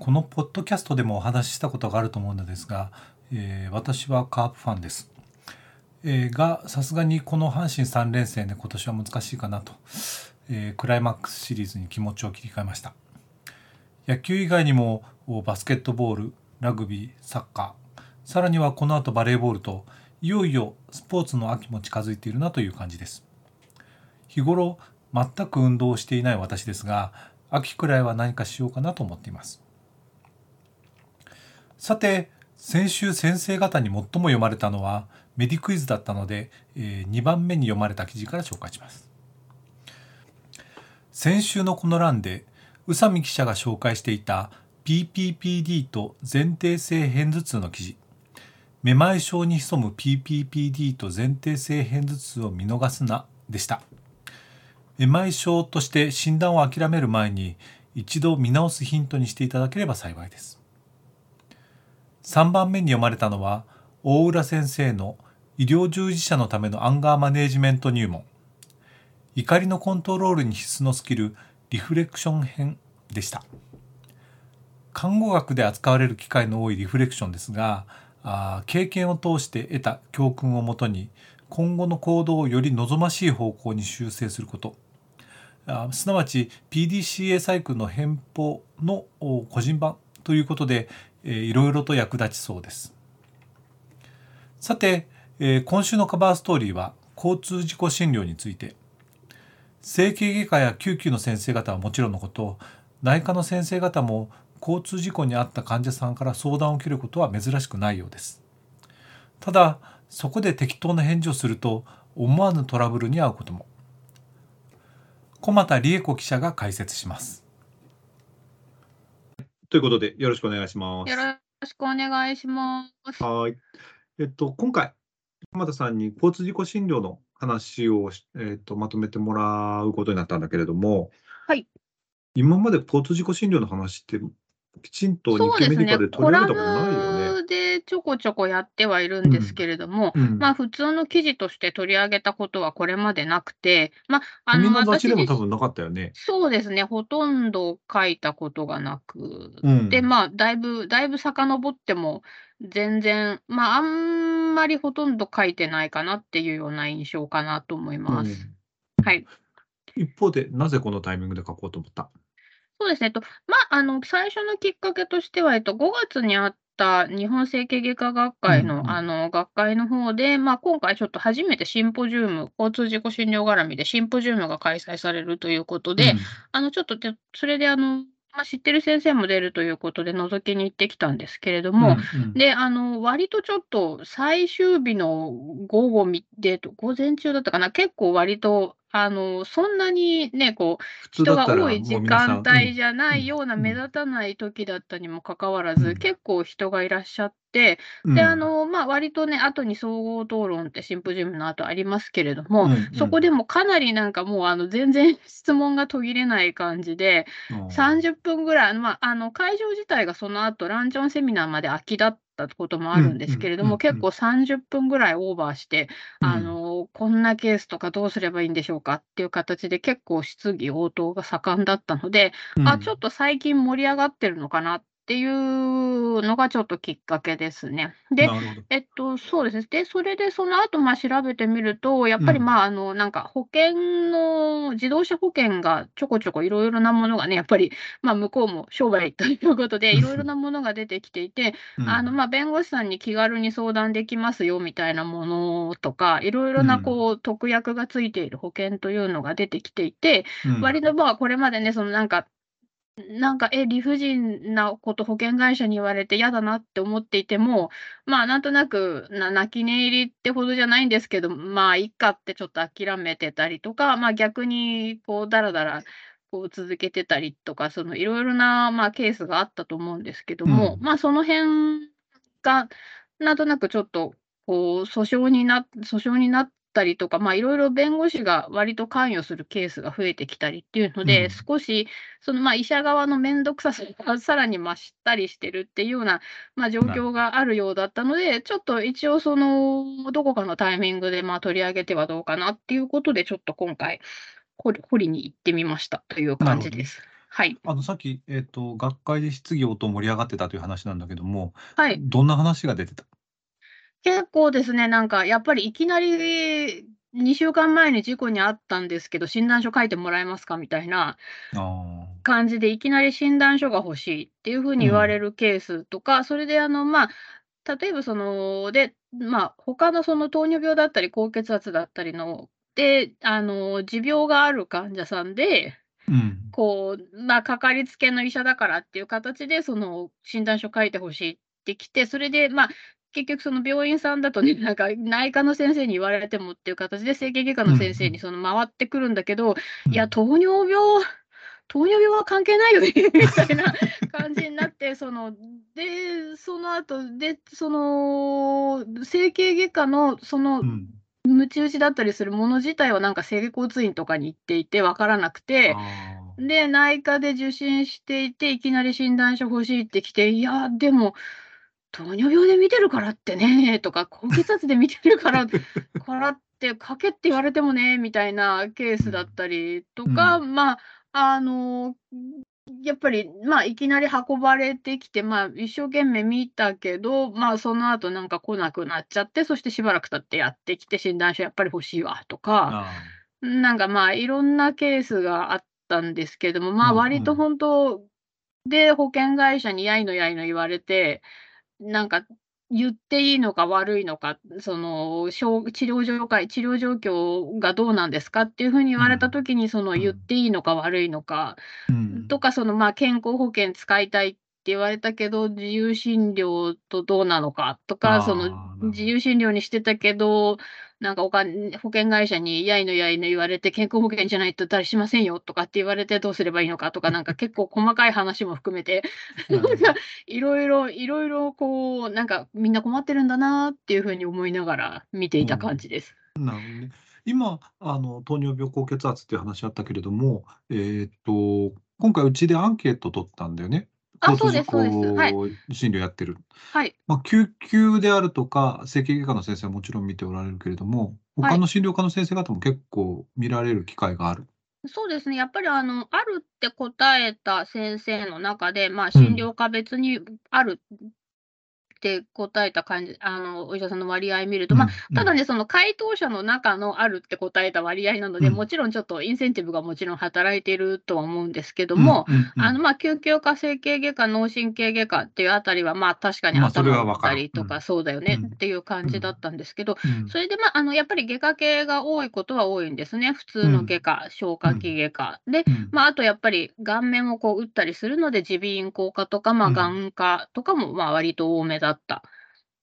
このポッドキャストでもお話ししたことがあると思うのですが、えー、私はカープファンです、えー、がさすがにこの阪神3連戦で今年は難しいかなと、えー、クライマックスシリーズに気持ちを切り替えました。野球以外にもバスケットボールラグビーサッカー。さらにはこの後バレーボールといよいよスポーツの秋も近づいているなという感じです。日頃全く運動をしていない私ですが秋くらいは何かしようかなと思っています。さて先週先生方に最も読まれたのはメディクイズだったので、えー、2番目に読まれた記事から紹介します。先週のこの欄で宇佐美記者が紹介していた PPPD と前提性片頭痛の記事。めまい症に潜む PPPD と前提性片頭痛を見逃すなでした。めまい症として診断を諦める前に一度見直すヒントにしていただければ幸いです。3番目に読まれたのは大浦先生の医療従事者のためのアンガーマネージメント入門。怒りのコントロールに必須のスキルリフレクション編でした。看護学で扱われる機会の多いリフレクションですがあ経験を通して得た教訓をもとに今後の行動をより望ましい方向に修正すること。あすなわち PDCA サイクルの変法の個人版ということで、えー、いろいろと役立ちそうです。さて、え、今週のカバーストーリーは交通事故診療について整形外科や救急の先生方はもちろんのこと内科の先生方も交通事故に遭った患者さんから相談を受けることは珍しくないようです。ただそこで適当な返事をすると思わぬトラブルに遭うことも。駒田理恵子記者が解説します。ということで、よろしくお願いします。よろしくお願いします。はい。えっと、今回、駒田さんに交通事故診療の話を、えっと、まとめてもらうことになったんだけれども、はい。今まで交通事故診療の話ってきちんと日経メディカで取り上げたことないよね。でちょこちょこやってはいるんですけれども、うんうん、まあ普通の記事として取り上げたことはこれまでなくて、まあ、あの私でも多分なかったよね。そうですね、ほとんど書いたことがなく、うん、で、まあ、だいぶ、だいぶ遡っても、全然、まあ、あんまりほとんど書いてないかなっていうような印象かなと思います。はい。一方で、なぜこのタイミングで書こうと思った？そうですね。と、まあ、あの、最初のきっかけとしては、えっと、5月にあった日本整形外科学会の、うんうん、あの、学会の方で、まあ、今回ちょっと初めてシンポジウム、交通事故診療絡みでシンポジウムが開催されるということで、うん、あの、ちょっとそれで、あの、まあ、知ってる先生も出るということで覗きに行ってきたんですけれども、うんうん、で、あの、割とちょっと最終日の午後で、午前中だったかな、結構割とあの、そんなにね、こう、人が多い時間帯じゃないような目立たない時だったにもかかわらず、結構人がいらっしゃって、で、あの、まあ、割とね、後に総合討論ってシンポジウムの後ありますけれども、そこでもかなりなんかもう、あの、全然質問が途切れない感じで、30分ぐらい、まあ、あの、会場自体がその後、ランチョンセミナーまで空きだったこともあるんですけれども、結構30分ぐらいオーバーして、あの、こんなケースとかどうすればいいんでしょうかっていう形で結構質疑応答が盛んだったので、あ、ちょっと最近盛り上がってるのかなっっていうのがちょっときっかけですね。で、えっと、そうですね。で、それでその後、まあ、調べてみると、やっぱり、まあ、あの、なんか保険の、自動車保険がちょこちょこいろいろなものがね、やっぱり、まあ、向こうも商売ということで、いろいろなものが出てきていて、うん、あの、まあ、弁護士さんに気軽に相談できますよみたいなものとか、いろいろな、こう、特約がついている保険というのが出てきていて、うん、割とまあ、これまでね、そのなんか、なんか、え、理不尽なこと保険会社に言われて嫌だなって思っていても、まあ、なんとなく、な泣き寝入りってほどじゃないんですけど、まあ、いっかってちょっと諦めてたりとか、まあ、逆に、こう、だらだら、こう続けてたりとか、そのいろいろな、まあ、ケースがあったと思うんですけども、うん、まあ、その辺が、なんとなくちょっと、こう、訴訟にな訴訟になったりとか、まあ、いろいろ弁護士が割と関与するケースが増えてきたりっていうので、うん少し、その、まあ、医者側の面倒くささが さらに増したりしてるっていうような、まあ、状況があるようだったので、ちょっと一応その、どこかのタイミングで、まあ、取り上げてはどうかなっていうことで、ちょっと今回、掘り掘りに行ってみましたという感じです。はい。あのさっき、えっと学会で質疑応答盛り上がってたという話なんだけども、はい。どんな話が出てた？結構ですね、なんかやっぱりいきなり2週間前に事故に遭ったんですけど、診断書書いてもらえますかみたいなあ感じで、いきなり診断書が欲しいっていうふうに言われるケースとか、それであの、まあ、例えばその、で、まあ、他のその糖尿病だったり、高血圧だったりの、で、あの、持病がある患者さんで、ーうん。こう、まあ、かかりつけの医者だからっていう形で、その診断書書いてほしいってきて、それで、まあ、結局その病院さんだとね、なんか内科の先生に言われてもっていう形で、整形外科の先生にその回ってくるんだけど、いや、糖尿病、糖尿病は関係ないよね みたいな感じになって、その、で、その後、で、その、整形外科の、そのう、ん。ムチ打ちだったりするもの自体はなんか整骨院とかに行っていて分からなくて、あで、内科で受診していて、いきなり診断書欲しいってきて、いや、でも、糖尿病で見てるからってね、とか、高血圧で見てるから、からって、かけって言われてもね、みたいなケースだったりとか、まあ、あの、やっぱり、まあ、いきなり運ばれてきて、まあ、一生懸命見たけど、まあ、その後なんか来なくなっちゃって、そしてしばらく経ってやってきて、診断書やっぱり欲しいわ、とか。あなんかまあいろんなケースがあったんですけども、まあうんうん割と本当で保険会社にやいのやいの言われて、なんか言っていいのか悪いのか、その治療状態治療状況がどうなんですか？っていうふうに言われたときに、そのうん。言っていいのか悪いのか、うん。とか、そのまあ健康保険使いたいって言われたけど、自由診療とどうなのかとあか、ーその自由診療にしてたけど、なんかお金保険会社にやいのやいの言われて、健康保険じゃないと誰しませんよとかって言われて、どうすればいいのかとか、なんか結構細かい話も含めて、いろいろ、いろいろこう、なんかみんな困ってるんだなっていうふうに思いながら見ていた感じです。なるほどね。今、あの糖尿病、高血圧っていう話あったけれども、えーっと、今回うちでアンケート取ったんだよね。あ交通そうですそうですはい事故診療やってる。はい。まあ、救急であるとか、整形外科の先生はもちろん見ておられるけれども、はい他の診療科の先生方も結構見られる機会がある。そうですね、やっぱりあの、あるって答えた先生の中で、まあ、うん診療科別にあるって答えた感じ、あのお医者さんの割合見ると、まあ、ただね、ね、その回答者の中のあるって答えた割合なので、うん。もちろんちょっとインセンティブがもちろん働いているとは思うんですけどうんも、あのまあ救急科、整形外科、脳神経外科っていうあたりは、まあ確かに頭打ったりとか、うんそうだよねうん。っていう感じだったんですけど、うん。それで、まあ、あのやっぱり外科系が多いことは多いんですね、普通の外科、消化器外科。で、うん。まあ、あとやっぱり顔面をこう打ったりするので、耳鼻咽喉科とか、まあ、うん。眼科とかもまあ割と多めだった。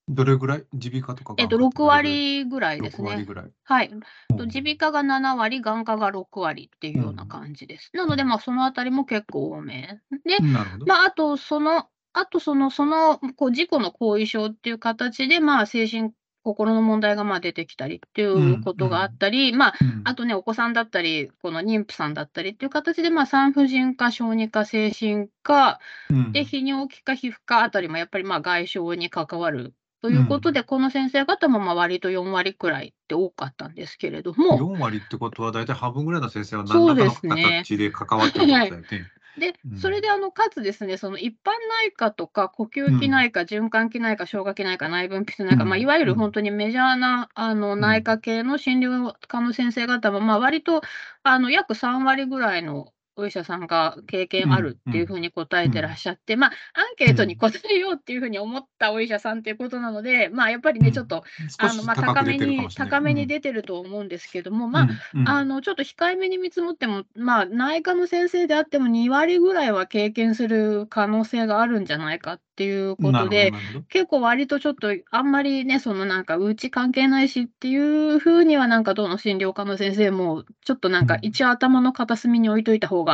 どれぐらい？耳鼻科とかえっと、6眼科ってどれぐらい割ぐらいです6割ね。はい。耳鼻科が7割、眼科が6割っていうような感じです。なので、まあ、そのあたりも結構多め。で。まあ、あと、その、あと、その、その、こう、事故の後遺症っていう形で、まあ、精神、心の問題がまあ出てきたりっていうことがあったり、まあ、うん。あとね、お子さんだったり、この妊婦さんだったりっていう形で、まあ、産婦人科、小児科、精神科、うん。で、泌尿器科、皮膚科あたりもやっぱりまあ外傷に関わるということで、この先生方もまあ割と4割くらいって多かったんですけれども、4割ってことは大体半分ぐらいの先生はそう何らかの形で関わってるってことだよね。でう、ん。それであの、かつですね、その一般内科とか呼吸器内科、循環器内科、消化器内科、内分泌内科、うん。まあ、いわゆるうん。本当にメジャーなあのん内科系の診療科の先生方も、まあ、割とあの約3割ぐらいのお医者さんが経験あるっていうふうに答えてらっしゃって、まあ、アンケートに答えようっていうふうに思ったお医者さんっていうことなので、まあ、やっぱりね、うんちょっと、少あのまあ、し高めに。高めにうん出てると思うんですけども、まあ、うん。うん。あのちょっと控えめに見積もっても、まあ、内科の先生であっても2割ぐらいは経験する可能性があるんじゃないかっていうことで、結構割とちょっとあんまりね、そのなんかうち関係ないしっていうふうには、なんかどの診療科の先生も、ちょっとなんかうん。一応頭の片隅に置いといた方が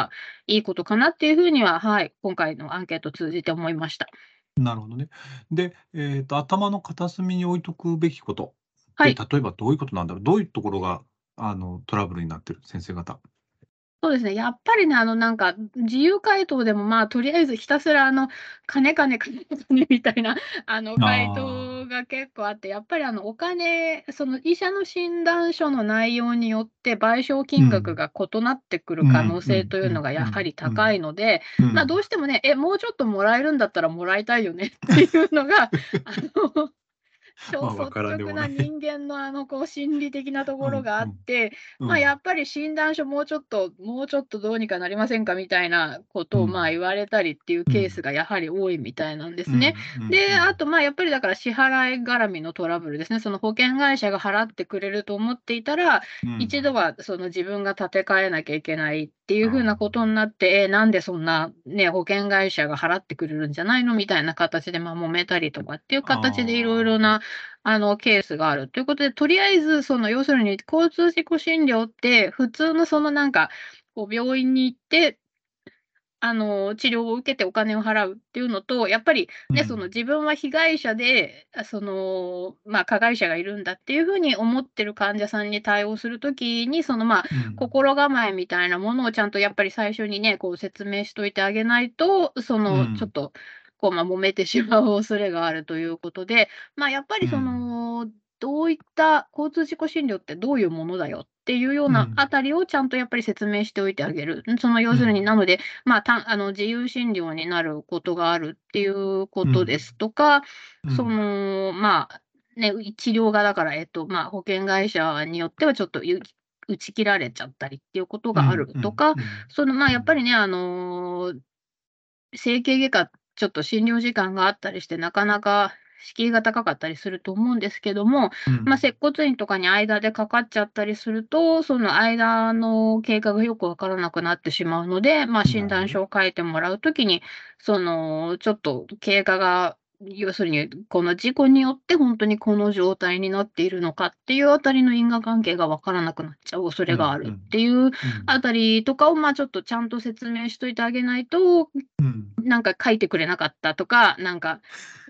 いいことかなっていうふうには、はい、今回のアンケートを通じて思いました。なるほどね。で、えっと、頭の片隅に置いとくべきことで、はい。例えばどういうことなんだろう？どういうところが、あの、トラブルになってる？先生方。そうですね、やっぱりね、あの、なんか、自由回答でも、まあ、とりあえずひたすら、あの、金金金金みたいな、あの、回あが結構あって、やっぱり、あの、お金、その医者の診断書の内容によって賠償金額うん。が異なってくるう可能性というのがやはり高うん。いので、まあ、どうん。うしてもね、え、もうちょっともらえるんだったらもらいたいよねっていうのが、あのち ょまあ、分率。直な人間の、あの、こう、心理的なところがあ。って、まあ、やうん。っぱり診断書もうちょっともうちょっとどうにかなりませんかみたいなことを、まあ、うん。言われたりっていううん。ケースがやはり多いみたいなんでうんすね。うんで、うん。あと、まあ、やっぱりだから支払い絡みのトラブルですね。その保険会社が払ってくれると思っていたら、うん。一度はその自分が立て替えなきゃいけないっていう風なあことになって、え、なんでそんなね、保険会社が払ってくれるんじゃないのみたいな形で、ま、揉めたりとかっていうあ。形でいろいああ。ろな、あの、ケースがあるということで、とりあえずその要するに交通事故診療って、普通のそのなんか、こう病院に行ってあの、治療を受けてお金を払うっていうのと、やっぱりね、そのうん。自分は被害者で、あ、その、ま、加害者がいるんだっていう風に思ってる患者さんに対応する時に、その、ま、うん。心構えみたいなものをちゃんとやっぱり最初にね、こう説明しといてあげないと、その、ちょっうん。と、こう、ま、揉めてしまう恐れがあるということで、ま、やっぱりそうん。の、どういった交通事故診療ってどういうものだよっていうよううん。なあたりをちゃんとやっぱり説明しておいてあげる。ん、その要するに、うん。なので、ま、たあの、自由診療になることがあるっていうこうん。とですとか、そうん。の、まあ、ね、治療がだから、えっと、ま、保険会社によってはちょっとゆ打ち切られちゃったりっていうことがあるとか、うん。その、ま、うん。やっぱりね、あの、整形外科、ちょっと診療時間があったりして、なかなか敷居が高かったりすると思うんですけども、ま、うん。接骨院とかに間でかかっちゃったりすると、その間の経過がよくわからなくなってしまうので、ま、診なるほど。断書を書いてもらう時に、その、ちょっと経過が、要するに、この事故によってほんとにこの状態になっているのかっていうあたりの因果関係がわからなくなっちゃう恐れがある。っていううん。あたりとかを、ま、ちょっとちゃんと説明しといてあげないと、うん。なんか書いてくれなかったとか、なんか、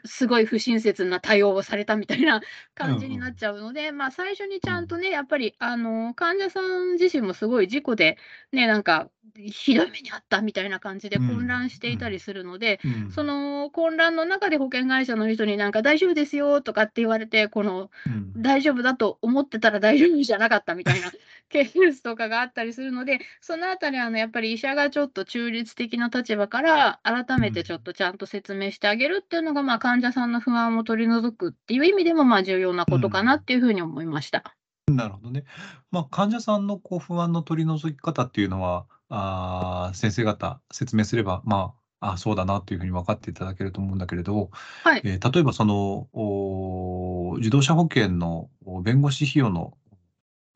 すごい不親切な対応をされたみたいなうん感じになっうん。ちゃうので、ま、最初にちうん。ゃんとね、やっぱり、あの、患者さん自身もすごい事故で、ね、なんか、ひどい目に遭ったみたいな感じで混うん、乱していたりうん。するので、うん。その混乱の中で保険会社の人になんか「大丈夫ですよ」とかって言われて、この、うん。大丈夫だと思ってたら大丈夫じゃなかったみたいな ケースとかがあったりするので、そのあたり、あの、やっぱり医者がちょっと中立的な立場から、改うん。めてちょっとちゃんと説明してあげるっていうのが、ま、患者さんの不安を取り除くっていう意味でも、ま、重要なうことかなっん。ていう風に思いました。なるほどね。ま、患者さんのこう不安の取り除き方っていうのは、ああ、先生方説明すれば、まあ、あ、そうだなという風に分かっていただけると思うんだけれど、はい。え、例えばその、お自動車保険の、お弁護士費用の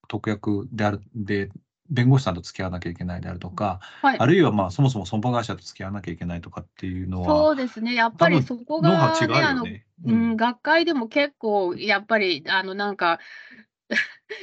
特約であるで、弁護士さんと付き合わなきゃいけないであるとか、はい。あるいは、ま、そもそも損保会社と付き合わなきゃいけないとかっていうのは、そうですね、やっぱりそこがね、あの、うん、うん。学会でも結構やっぱり、あの、なんか、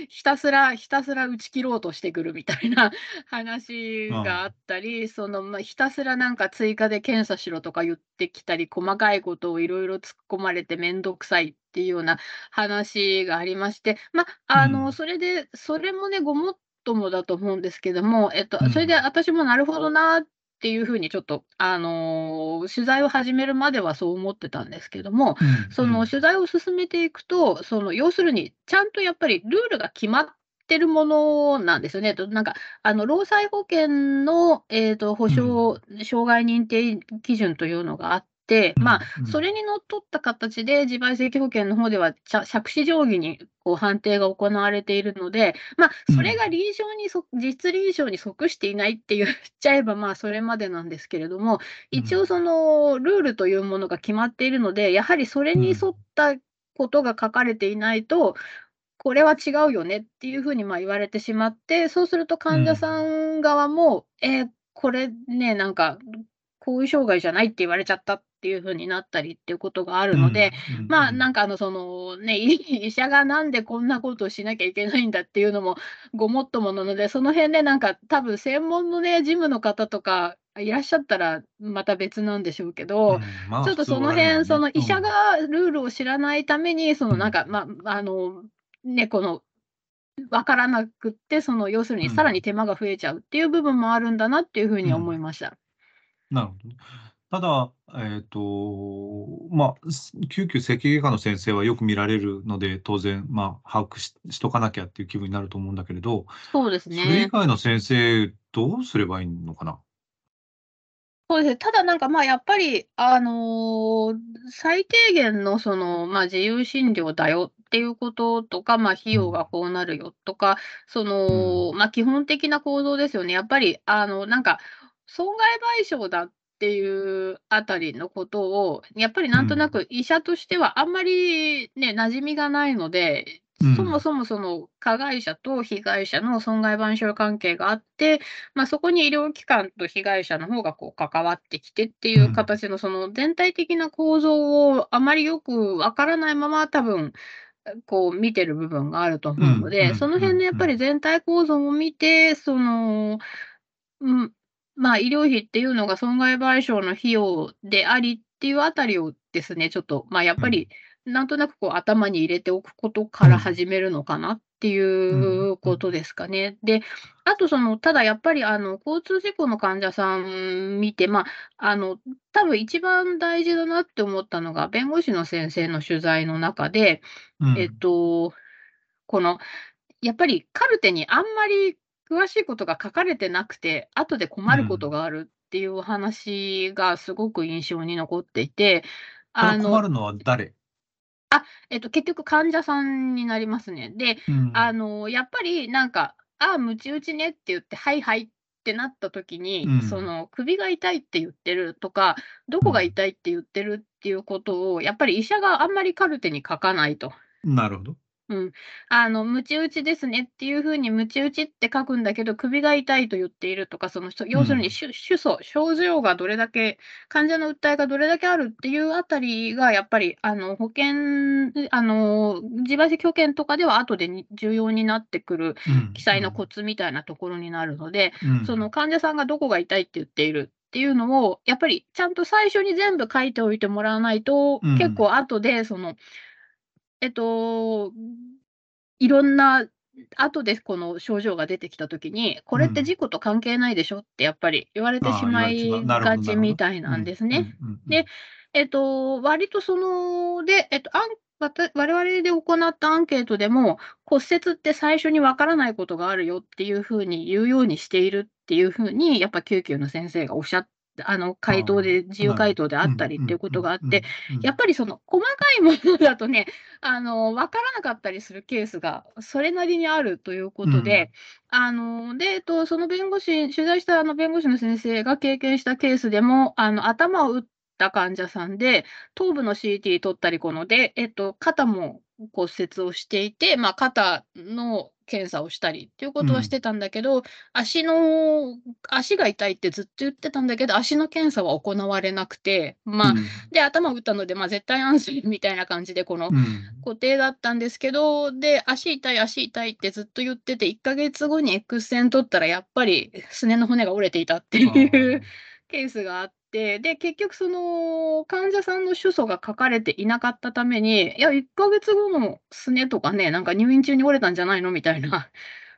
ひたすらひたすら打ち切ろうとしてくるみたいな話があああ。ったり、その、ま、ひたすらなんか追加で検査しろとか言ってきたり、細かいことを色々突っ込まれてめんどくさいっていうような話がありまして、ま、あの、うん。それで、それもね、ごもっともだと思うんですけども、えっと、それでうん。私もなるほどなっていう風にちょっと、あの、取材を始めるまではそう思ってたんですけども、うんその、うん。取材を進めていくと、その、要するに、ちゃんとやっぱりルールが決まってるものなんですよね。と、なんか、あの、労災保険の、えっと、保うん。証障害認定基準というのがあって、うま、んうん。それにのっとった形で自賠責保険の方では、ちゃ杓子定規にこう判定が行われているので、ま、それがうん。臨床にそ実臨床に即していないって言っ ちゃえば、まあ、それまでなんですけれども、うん。一応そのルールというものが決まっているので、やはりそれに沿っうん。たことが書かれていないと、これは違うよねっていう風に、ま、言われてしまって、そうすると患者さうん。ん側も、え、これね、なんか、後遺障害じゃないって言われちゃったっていう風になったりっていうことがあるので、うん、うんうまあ、なん。んか、あの、その、ね、医 医者がなんでこんなことをしなきゃいけないんだっていうのもごもっともなので、その辺ね、なんか多分専門のね、事務の方とかいらっしゃったらまた別なんでしょうけうど、ん、まあちょっとその辺、そのね。医者うん。がルールを知らないために、そのうん。なんか、ま、あの、ね、この、分からなくって、その要するうにさらにん。手間が増えちゃうっていう部分もあるんだなっていう風に思いうん。ました。なるほどね。ただ、えっと、まあ、す救急整形外科の先生はよく見られるので、当然、まあ、把握ししとかなきゃっていう気分になると思うんだけれど、そうですそれ以ね。外の先生、どうすればいいのかな？そうですね。ただなんか、ま、やっぱり、あの、最低限のその、ま、自由診療だよっていうこととか、ま、費うん。用がこうなるよとか、そうん。の、ま、基本的な行動ですよね。やっぱり、あの、なんか、損害賠償だっていうあたりのことを、やっぱりう。なんとなんく医者としてはあんまりね、馴染みがないので、うん。そもそもその加害者と被害者の損害賠償関係があって、ま、そこに医療機関と被害者の方がこう関わってきてっていううん。形のその全体的な構造をあまりよく分からないまま、多分、あ、こう見てる部分があると思うので、その辺のやっぱり。全体構造を見て、その、うん、ま、医療費っていうのが損害賠償の費用でありっていうあたりをですね、ちょっと、ま、やっうん。ぱりなんとなくこう頭に入れておくことからうん。始めるのかなっていうことうん。ですかね。で、あとその、ただやっぱりあの、交通事故の患者さん見て、ま、あの、多分一番大事だなって思ったのが、弁護士の先生の取材の中で、えっうん。と、この、やっぱりカルテにあんまり詳しいことが書かれてなくて、後でう困ることん。があるっていうお話がすごく印象に残っていて、あの困るのは誰？あ、えっと、結局患者さんになりますね。で、うん。あの、やっぱりなんか、ああ、鞭打ちねって言って、はいはいってなった時うに、そん。の首が痛いって言ってるとか、どこがうん。痛いって言ってるっていうことを、やっぱり医者があんまりカルテに書かないと。なるほど。うん。あの、鞭打ちですねっていう風に鞭打ちって書くんだけど、首が痛いと言っているとか、その、要するにん。しゅ主訴、症状がどれだけ患者の訴えがどれだけあるっていうあたりがやっぱり、あの、保険で、あの、自賠責保険とかでは後でに重要になってくるうん記載のコうん。ツみたいなところになるので、うそのん。患者さんがどこが痛いって言っているっていうのを、やっぱりちゃんと最初に全部書いておいてもらわないと、うん。結構後でその、えっと、いろんな、後でこの症状が出てきた時に、これって事うん。故と関係ないでしょってやっぱり言われてしま。いがち。みたいなんうん、ですね。で、ん。えっと、割とその、で、えっと、我々で行ったアンケートでも、骨折って最初に分からないことがあるよっていう風に言うようにしているっていう風に、やっぱ救急の先生がおっしゃっあの、回答あで自。由回答であうんったりっていうことがあって。やっぱりその細かいものだとね、あの、分からなかったりするケースがそれなりにあるというこうん。とで、あの、で、えっと、その弁護士取材したあの弁護士の先生が経験したケースでも、あの、頭を打った患者さんで、頭部の CT 取ったりこので、えっと、肩も骨折をしていて、ま、肩の検査をしたりっていうことはしうん。てたんだけど、足の足が痛いってずっと言ってたんだけど、足の検査は行われなくて、うま、ん。で、頭を打ったので、ま、絶対安心みたいな感じで、このうん。固定だったんですけど、で、足痛い足痛いってずっと言ってて、1ヶ月後に X 線取ったらやっぱりすねの骨が折れていたってあいうあ。ケースがあって、で、結局その患者さんの主訴が書かれていなかったために、いや、1ヶ月後のすねとかね、なんか入院中に折れたんじゃないのみたいな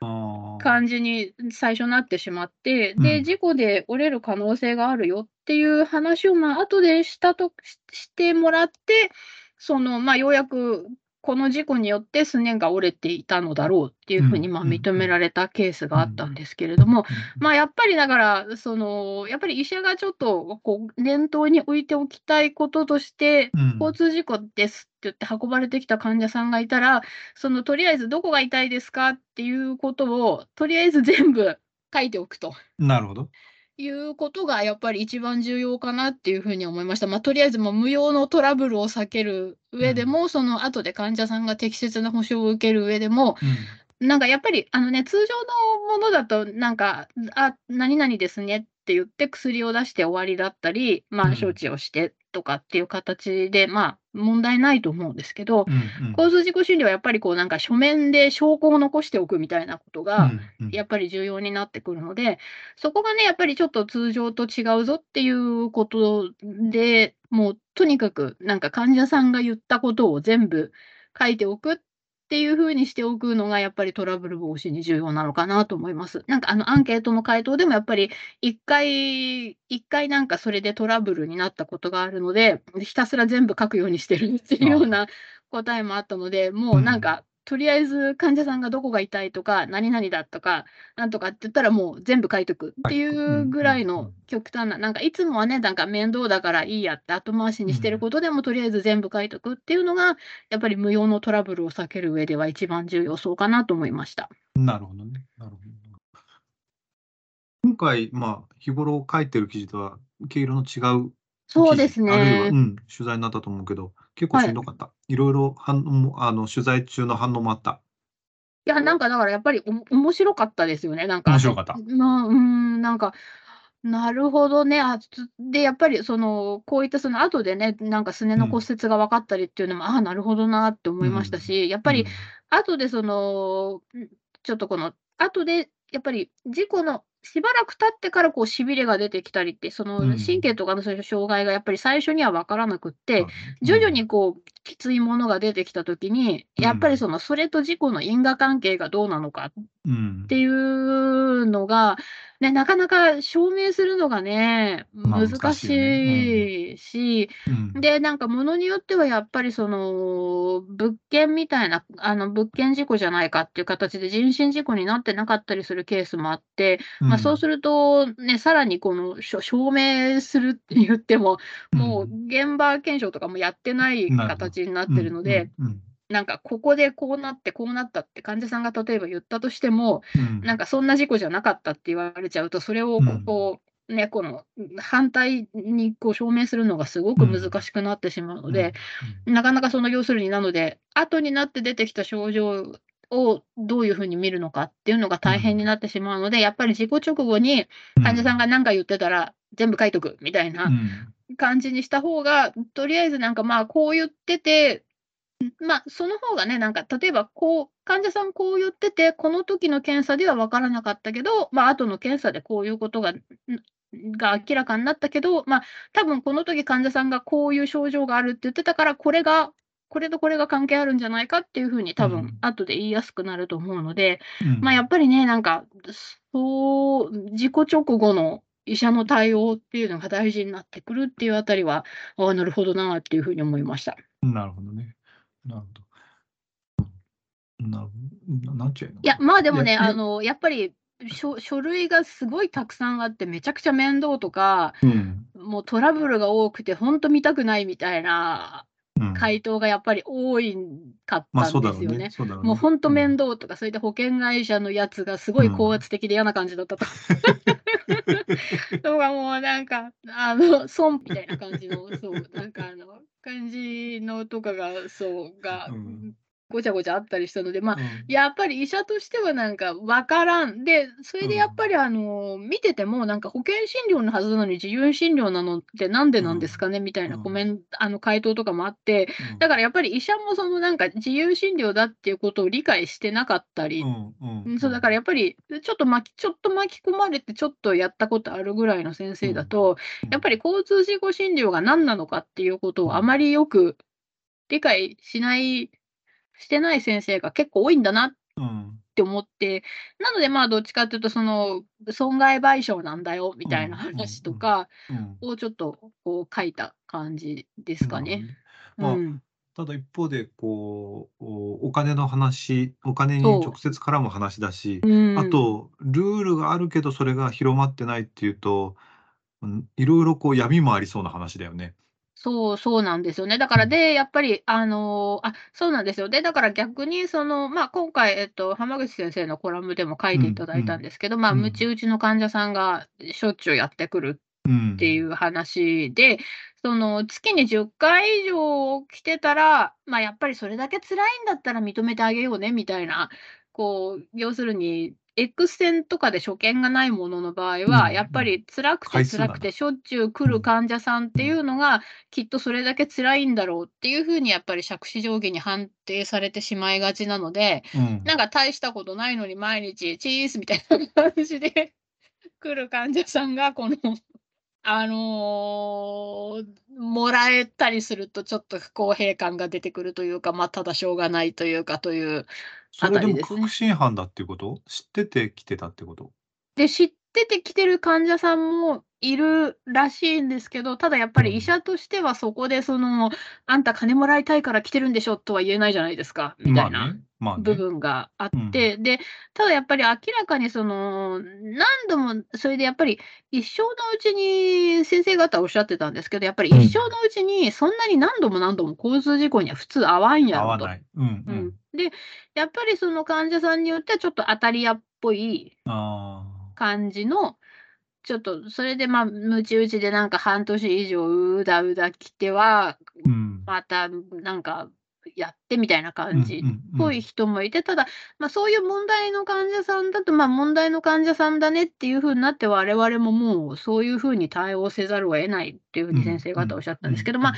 ああ。感じに、ん、最初なってしまって、で、うん。事故で折れる可能性があるよっていう話を、ま、後でしたとししてもらって、その、ま、ようやくこの事故によってすねが折れていたのだろうっていう風に、うんま、うんうん。認められたケースがあったうん。んですけれども。ま、やっぱりだから、その、やっぱり医者がちょっとこう念頭に置いておきたいこととして、う交ん。通事故ですって言って運ばれてきた患者さんがいたら、そのとりあえずどこが痛いですかっていうことを、とりあえず全部書いておくとなるほど。いうことがやっぱり一番重要かなっていう風に思いました。ま、とりあえずもう無用のトラブルを避けるうん。上でも、その後で患者さんが適切な保障を受ける上でも、うん。なんかやっぱりあのね、通常のものだとなんか、ん、あ、何々ですねって言って薬を出して終わりだったり、うま、処ん。置をしてとかっていう形で、まあ、問題ないと思うんですけど、うんうん。交通事故診療はやっぱりこうなんか書面で証拠を残しておくみたいなことが、うんうん。やっぱり重要になってくるので、そこがね、やっぱりちょっと通常と違うぞっていうことで、もうとにかくなんか患者さんが言ったことを全部書いておくっっていうふうにしておくのが、やっぱりトラブル防止に重要なのかなと思います。なんかあのアンケートの回答でもやっぱり一回、一回なんかそれでトラブルになったことがあるので、ひたすら全部書くようにしてるっていうような答えもあったので、もうなんか、とりあえず患者さんがどこが痛いとか、何々だとか、なんとかって言ったらもう全部書いとくっていうぐらいの極端な、なんかいつもはね、なんか面倒だからいいやって後回しにしてることでもとりあえず全部書いとくっていうのが、やっぱり無用のトラブルを避ける上では一番重要そうかなと思いました。なるほどね。なるほど。今回、まあ、日頃書いてる記事とは毛色の違うそうです記事あるいは、ねう。ん、取材になったと思うけど、結構しんどかった。い、ろいろ反応も、あの、取材中の反応もあった。いや、なんかだからやっぱりお面白かったですよね、なんか。面白かったまあ、うーん、なんか、なるほどね。あ、つで、やっぱりその、こういったその後でね、なんかすねの骨折が分かったりっていうのも、ああ、なるほどなって思いましたし、やっぱり後でその、んちょっとこの、後でやっぱり事故のしばらく経ってからこう痺れが出てきたりって、そのうん。神経とかのそういう障害がやっぱり最初には分からなくって、うん。徐々にこうきついものが出てきたときに、やっぱりそのそれと事故の因果関係がどうなのかっうん。ていうのが、ね、なかなか証明するのがね、まあ難難しいよしいし、うん。で、なんかものによってはやっぱりその物件みたいな、あの物件事故じゃないかっていう形で人身事故になってなかったりするケースもあって、まあ、そうすると、ね、さらにこの証明するって言っても、もう現場検証とかもやってないなるほど形になってるので、、うんうんなんかここでこうなってこうなったって患者さんが例えば言ったとしても、うん。なんかそんな事故じゃなかったって言われちゃうと、それをうん。こう、ね、この反対にこう証明するのがすごく難しくなってしまうので、なかなかその要するになので、後になって出てきた症状をどういうふうに見るのかっていうのが大変になってしまうので、やっぱり事故直後にうん患者さんが何か言ってたら全部書いとくみたいなうん感じにした方が、とりあえずなんかまあこう言ってて、まあその方がね、なんか例えばこう、患者さんこう言ってて、この時の検査では分からなかったけど、まあ後の検査でこういうことが、んが明らかになったけど、まあ多分この時患者さんがこういう症状があるって言ってたから、これが、これとこれが関係あるんじゃないかっていうふうに多うん。分後で言いやすくなると思うので、うん。まあやっぱりね、なんか、そう、事故直後の医者の対応っていうのが大事になってくるっていうあたりは、ああ、なるほどなっていうふうに思いました。なるほどね。なるほど。うんな。ななんちゅうやの？いや、まあでもね、あの、やっぱり書書類がすごいたくさんあって、めちゃくちゃ面倒とか、うんもうトラブルが多くて、本当見たくないみたいなうん回答がやっぱり多いかっまあたそうん。ですよね。そうだろうねもう本当面倒。倒とか、そういった保険会社のやつがすごい高圧的で嫌な感じだったとか。とかもうなんか、あの、損みたいな感じの、そう、なんかあの、感じのとかが、そう、がうん、ごちゃごちゃあったりしたので、まあ、うん。やっぱり医者としてはなんか分からん。で、それでやっぱりあの、見ててもなんか保険診療のはずなのに自由診療なのってなんでなんですかねみたいなうん。コメント、あの回答とかもあって、だからやっぱり医者もそのなんか自由診療だっていうことを理解してなかったり、うんうんうん。そうだからやっぱりちょっと巻きちょっと巻き込まれてちょっとやったことあるぐらいの先生だと、うん。やっぱり交通事故診療が何なのかっていうことをあまりよく理解しない、してない先生が結構多いんだなっうん。て思って、なのでまあどっちかっていうとその損害賠償なんだよみたいな話とかうん。をちょっとこう書いた感じですかね。まあうん、ただ一方でこうおお金の話お金に直接絡む話だし、うん。あとルールがあるけどそれが広まってないっていうとうんいろいろこう闇もありそうな話だよね。そう、そうなんですよね。だから、で、やっぱり、あのあ、そうなんですよ。で、だから逆に、その、まあ、今回、えっと、浜口先生のコラムでも書いていただいたんですけど、まあ、うんむち打ちの患者さんがしょっちゅうやってくるうん、っていう話で、その、月に10回以上来てたら、まあ、やっぱりそれだけ辛いんだったら認めてあげようね、みたいな、こう、要するに、X 線とかで所見がないものの場合は、うんやっぱり辛くて辛くてしょっちゅう来る患者さんっていうのが、きっとそれだけ辛いんだろうっていうふうにやっぱり杓子定規に判定されてしまいがちなので、うん。なんか大したことないのに毎日チーズみたいな感じで 来る患者さんが、この、あのーもらえたりするとちょっと不公平感が出てくるというか、まあ、ただしょうがないというかというそれでもですね確信犯だっていうこと？知ってて来てたってこと？で、知ってて来てる患者さんもいるらしいんですけど、ただやっぱり医者としてはそこでその、あんた金もらいたいから来てるんでしょとは言えないじゃないですか、みたいな。まあね。まあね。部分があって、で、ただやっぱり明らかにその、何度も、それでやっぱり一生のうちに先生方おっしゃってたんですけど、やっぱり一生のうちにそんなに何度も何度も交通事故には普通合わんやろと。合わない。うんううんん。で、やっぱりその患者さんによってはちょっと当たり屋っぽいあ感じの、ちょっとそれでまあ、むち打ちでなんか半年以上うだうだ来ては。またなんかやってみたいな感じ。っぽい人もいて、ただ、まあ、そういう問題の患者さんだと、まあ、問題の患者さんだねっていうふうになって、我々ももうそういうふうに対応せざるを得ないっていうふうに先生方おっしゃったんですけど、まあ、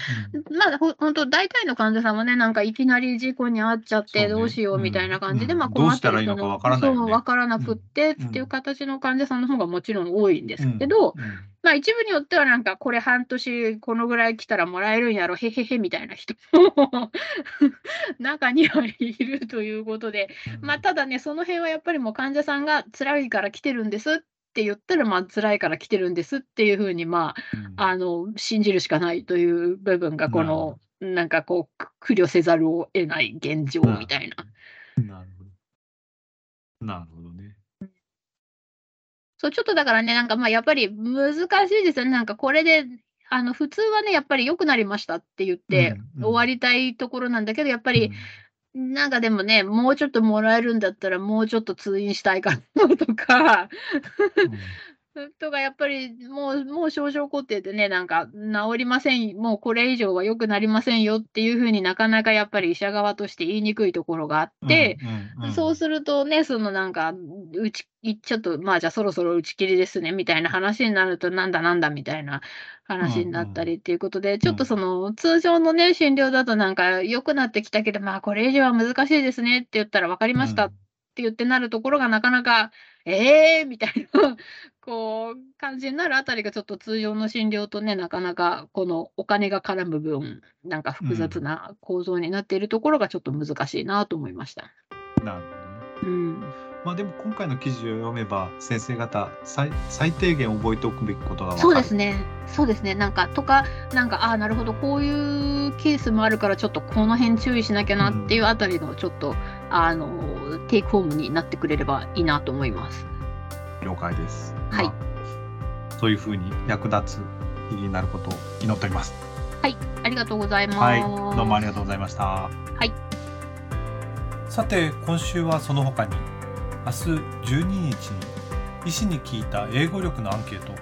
ま本当、大体の患者さんはね、なんかいきなり事故に遭っちゃって、どうしようみたいな感じで、うんま困っらいいのか人のわからないよね。そう、わからなくってうんっていう形の患者さんの方がもちろん多いんですけど、まあ一部によってはなんかこれ半年このぐらい来たらもらえるんやろ、へへへみたいな人も 中にはいるということで、まあただね、その辺はやっぱりもう患者さんが辛いから来てるんですって言ったら、まあ辛いから来てるんですっていうふうに、まあ、あの、信じるしかないという部分が、この、なんかこう、く苦慮せざるを得ない現状みたいな。なるほど。なるほどね。そう、ちょっとだからね、なんかまあやっぱり難しいですよね。なんかこれで、あの、普通はね、やっぱり良くなりましたって言って終わりたいところなんだけど、やっぱり、なんかでもね、もうちょっともらえるんだったら、もうちょっと通院したいかなとか、とか、やっぱりもう、もう症状固定でね、なんか治りません、もうこれ以上は良くなりませんよっていうふうになかなかやっぱり医者側として言いにくいところがあって、そうするとね、そのなんか、うち、ちょっと、まあじゃあそろそろ打ち切りですね、みたいな話になると、なんだなんだみたいな話になったりっていうことで、ちょっとその通常のね、診療だとなんか良くなってきたけど、まあこれ以上は難しいですねって言ったら分かりましたって言ってなるところがなかなか、ええー、みたいな、こう、感じになるあたりがちょっと通常の診療とね、なかなかこのお金が絡む分、なんか複雑な構造になっているところがちょっと難しいなと思いました。なるほどね。うん。まあでも今回の記事を読めば先生方最最低限覚えておくべきことが。そうですね。そうですね。なんか、とか、なんか、ああ、なるほど、こういうケースもあるから、ちょっとこの辺注意しなきゃなっていうあたりの、ちょっと、あの、テイクホームになってくれればいいなと思います。了解です。はいまあそういうふうに役立つ日になることを祈っております。ありがとうございます。はい、どうもありがとうございました。はい。さて今週はその他に明日12日に医師に聞いた英語力のアンケートを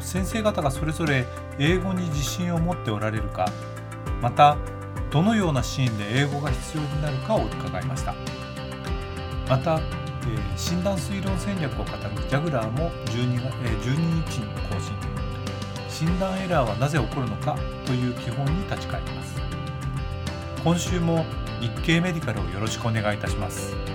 先生方がそれぞれ英語に自信を持っておられるかまたどのようなシーンで英語が必要になるかを伺いました。また、えー診断推論戦略を語るジャグラーも 12, がえ12日に更新。診断エラーはなぜ起こるのかという基本に立ち返ります。今週も日経メディカルをよろしくお願いいたします。